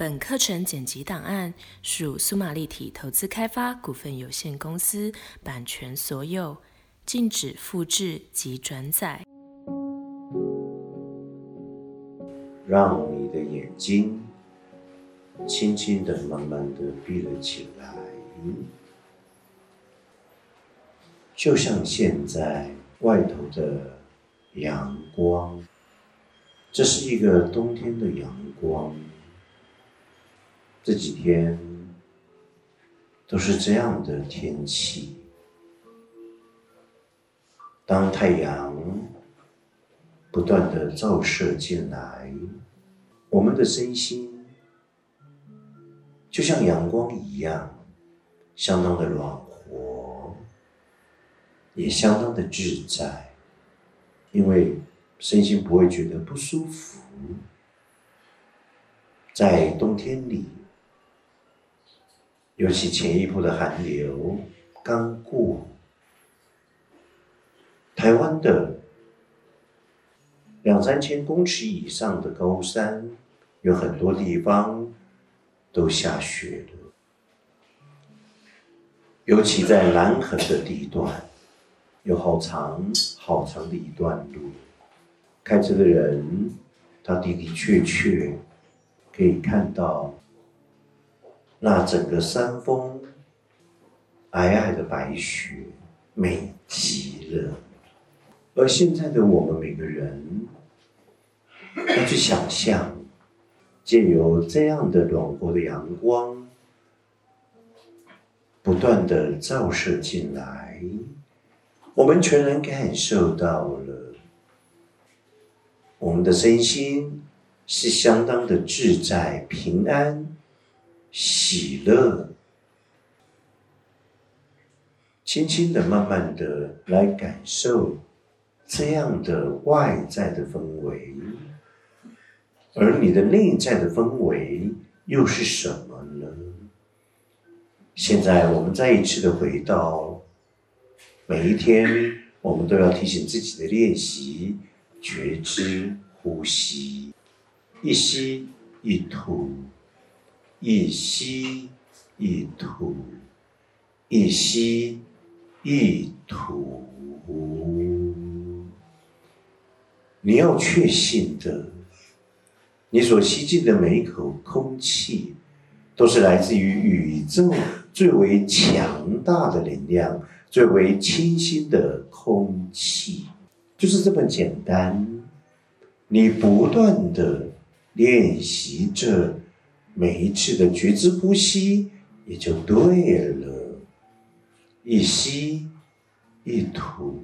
本课程剪辑档案属苏玛立体投资开发股份有限公司版权所有，禁止复制及转载。让你的眼睛轻轻的、慢慢的闭了起来，就像现在外头的阳光，这是一个冬天的阳光。这几天都是这样的天气。当太阳不断的照射进来，我们的身心就像阳光一样，相当的暖和，也相当的自在，因为身心不会觉得不舒服。在冬天里。尤其前一波的寒流刚过，台湾的两三千公尺以上的高山，有很多地方都下雪了。尤其在南横的地段，有好长好长的一段路，开车的人他的的确确可以看到。那整个山峰，皑皑的白雪，美极了。而现在的我们每个人，要去想象，借由这样的暖和的阳光，不断的照射进来，我们全然感受到了，我们的身心是相当的自在平安。喜乐，轻轻的、慢慢的来感受这样的外在的氛围，而你的内在的氛围又是什么呢？现在我们再一次的回到每一天，我们都要提醒自己的练习：觉知呼吸，一吸一吐。一吸一吐，一吸一吐。你要确信的，你所吸进的每一口空气，都是来自于宇宙最为强大的能量，最为清新的空气，就是这么简单。你不断的练习着。每一次的觉知呼吸也就对了，一吸一吐，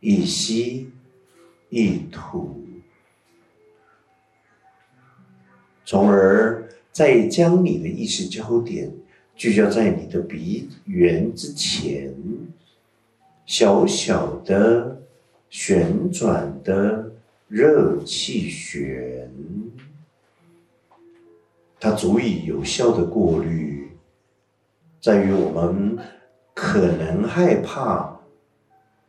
一吸一吐，从而再将你的意识焦点聚焦在你的鼻缘之前，小小的旋转的热气旋。它足以有效的过滤，在于我们可能害怕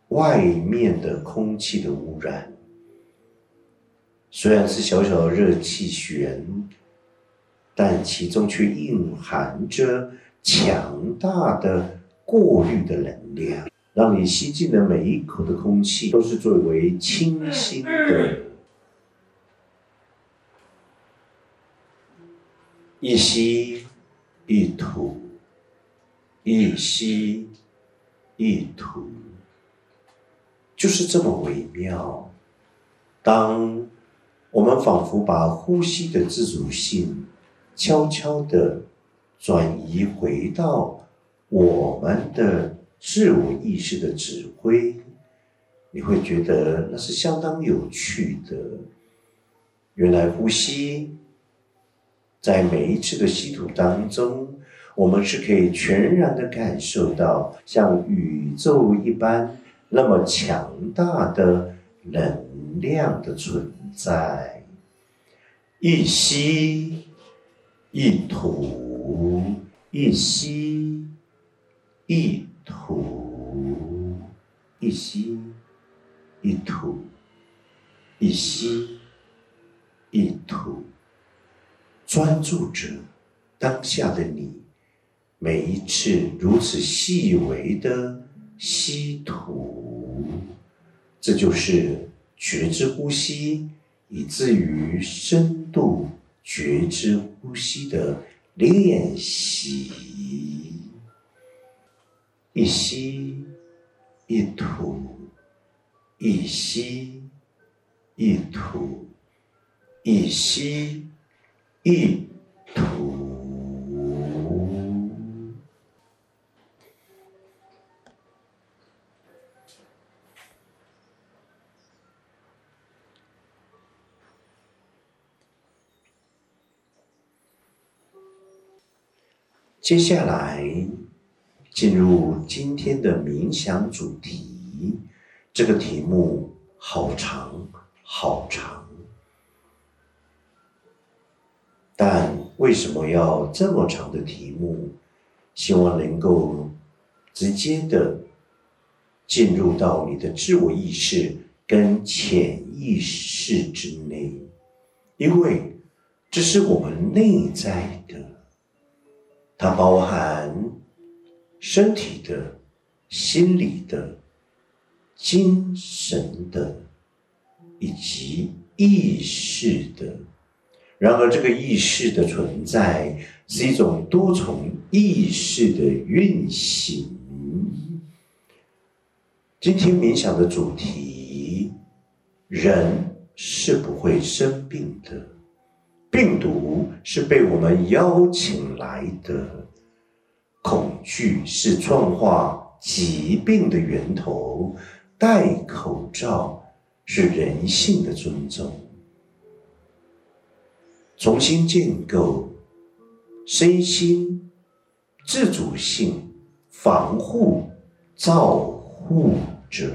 外面的空气的污染。虽然是小小的热气旋，但其中却蕴含着强大的过滤的能量，让你吸进的每一口的空气都是最为清新的。一吸一吐，一吸一吐，就是这么微妙。当我们仿佛把呼吸的自主性悄悄的转移回到我们的自我意识的指挥，你会觉得那是相当有趣的。原来呼吸。在每一次的吸吐当中，我们是可以全然的感受到像宇宙一般那么强大的能量的存在。一吸一吐，一吸一吐，一吸一吐，一吸一吐。专注着当下的你，每一次如此细微的吸吐，这就是觉知呼吸，以至于深度觉知呼吸的练习。一吸一吐，一吸一吐，一吸一吐。接下来。进入今天的冥想主题，这个题目好长好长，但为什么要这么长的题目？希望能够直接的进入到你的自我意识跟潜意识之内，因为这是我们内在的，它包含。身体的、心理的、精神的，以及意识的。然而，这个意识的存在是一种多重意识的运行。今天冥想的主题：人是不会生病的，病毒是被我们邀请来的。恐惧是创化疾病的源头，戴口罩是人性的尊重。重新建构身心自主性，防护照护者，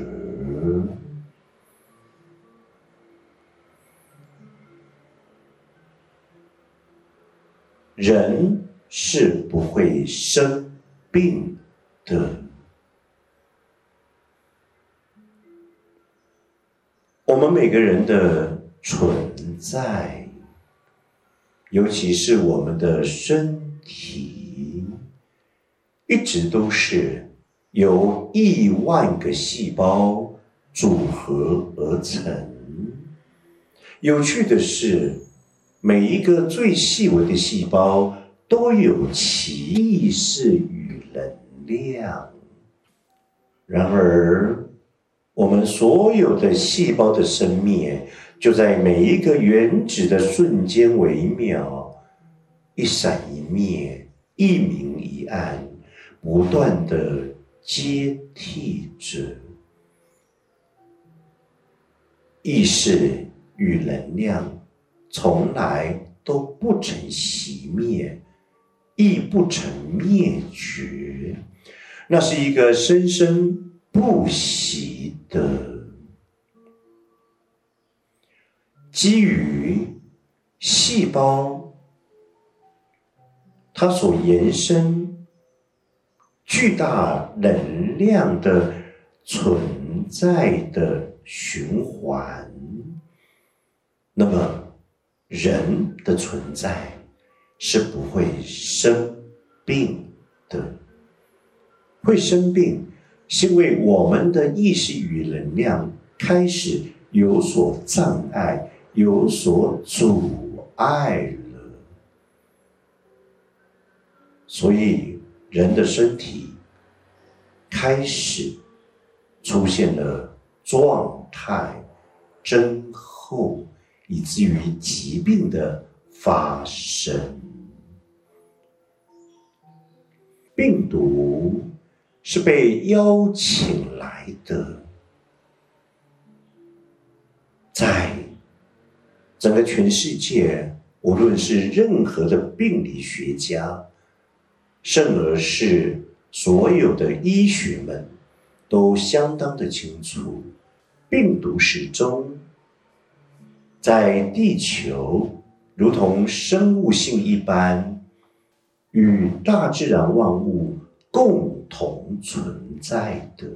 人。是不会生病的。我们每个人的存在，尤其是我们的身体，一直都是由亿万个细胞组合而成。有趣的是，每一个最细微的细胞。都有其意识与能量。然而，我们所有的细胞的生命，就在每一个原子的瞬间微秒，一闪一灭，一明一暗，不断的接替着意识与能量，从来都不曾熄灭。亦不曾灭绝，那是一个生生不息的基于细胞它所延伸巨大能量的存在的循环。那么，人的存在。是不会生病的。会生病，是因为我们的意识与能量开始有所障碍、有所阻碍了。所以，人的身体开始出现了状态增厚，以至于疾病的发生。病毒是被邀请来的，整个全世界，无论是任何的病理学家，甚而是所有的医学们，都相当的清楚，病毒始终在地球，如同生物性一般。与大自然万物共同存在的，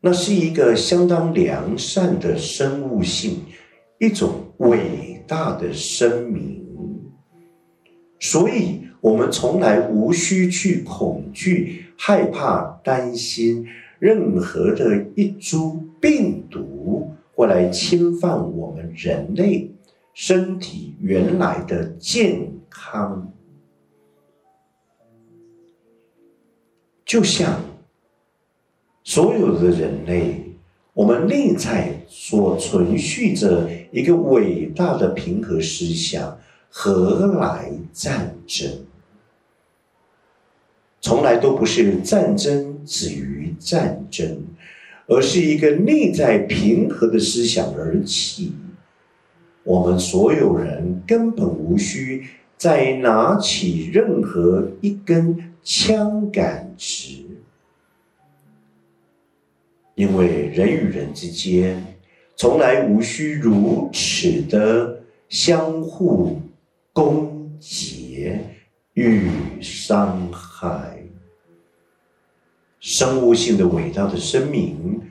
那是一个相当良善的生物性，一种伟大的声明。所以我们从来无需去恐惧、害怕、担心任何的一株病毒会来侵犯我们人类身体原来的健康。就像所有的人类，我们内在所存续着一个伟大的平和思想：何来战争？从来都不是战争止于战争，而是一个内在平和的思想而起。我们所有人根本无需再拿起任何一根。枪杆子，因为人与人之间从来无需如此的相互攻讦与伤害。生物性的伟大的生命，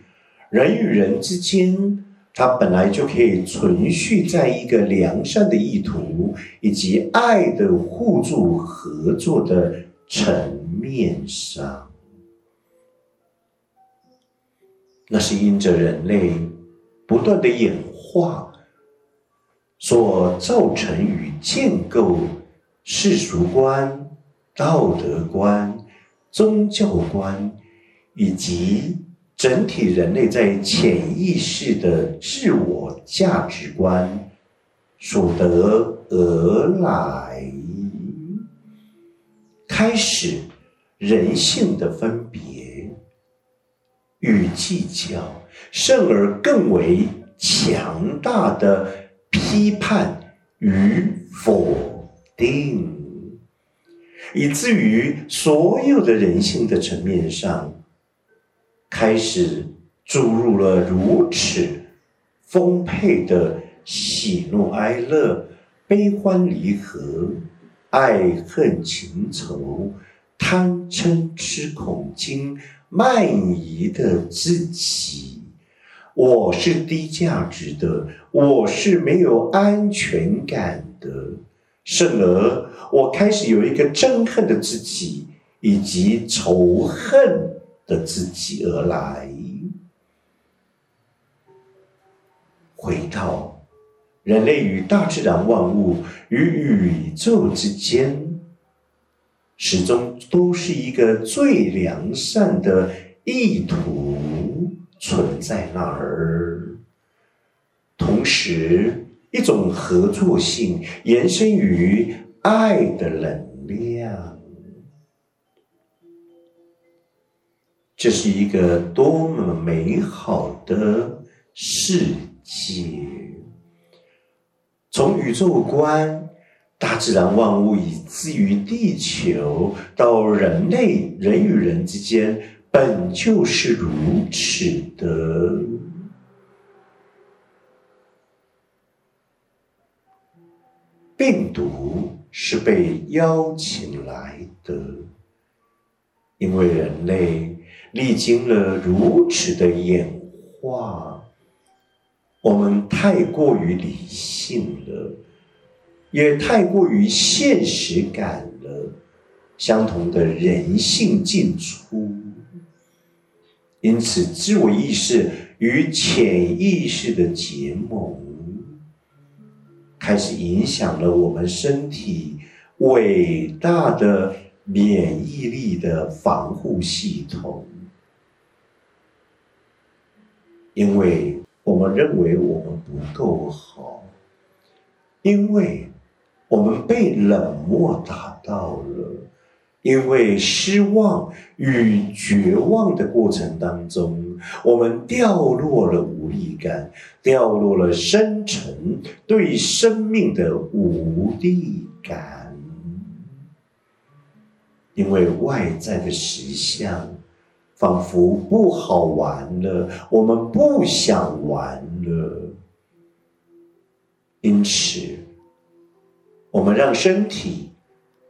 人与人之间，它本来就可以存续在一个良善的意图以及爱的互助合作的。层面上，那是因着人类不断的演化所造成与建构世俗观、道德观、宗教观以及整体人类在潜意识的自我价值观所得而来。开始人性的分别与计较，甚而更为强大的批判与否定，以至于所有的人性的层面上，开始注入了如此丰沛的喜怒哀乐、悲欢离合。爱恨情仇、贪嗔痴恐惊、慢疑的自己，我是低价值的，我是没有安全感的，甚而我开始有一个憎恨的自己，以及仇恨的自己而来，回到。人类与大自然万物与宇宙之间，始终都是一个最良善的意图存在那儿。同时，一种合作性延伸于爱的能量，这是一个多么美好的世界！从宇宙观、大自然万物，以至于地球，到人类人与人之间，本就是如此的。病毒是被邀请来的，因为人类历经了如此的演化。我们太过于理性了，也太过于现实感了。相同的人性进出，因此自我意识与潜意识的结盟，开始影响了我们身体伟大的免疫力的防护系统，因为。我们认为我们不够好，因为我们被冷漠打到了，因为失望与绝望的过程当中，我们掉落了无力感，掉落了深沉对生命的无力感，因为外在的实相。仿佛不好玩了，我们不想玩了。因此，我们让身体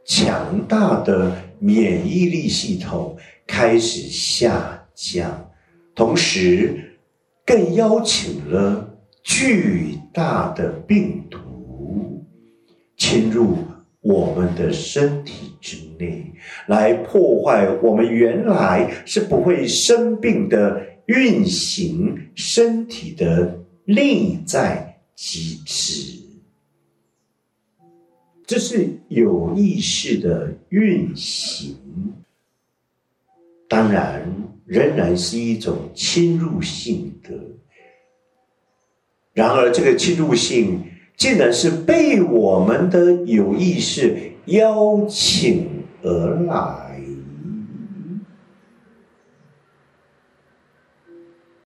强大的免疫力系统开始下降，同时更邀请了巨大的病毒侵入我们的身体之内，来破坏我们原来是不会生病的运行身体的内在机制。这是有意识的运行，当然仍然是一种侵入性的。然而，这个侵入性。竟然是被我们的有意识邀请而来。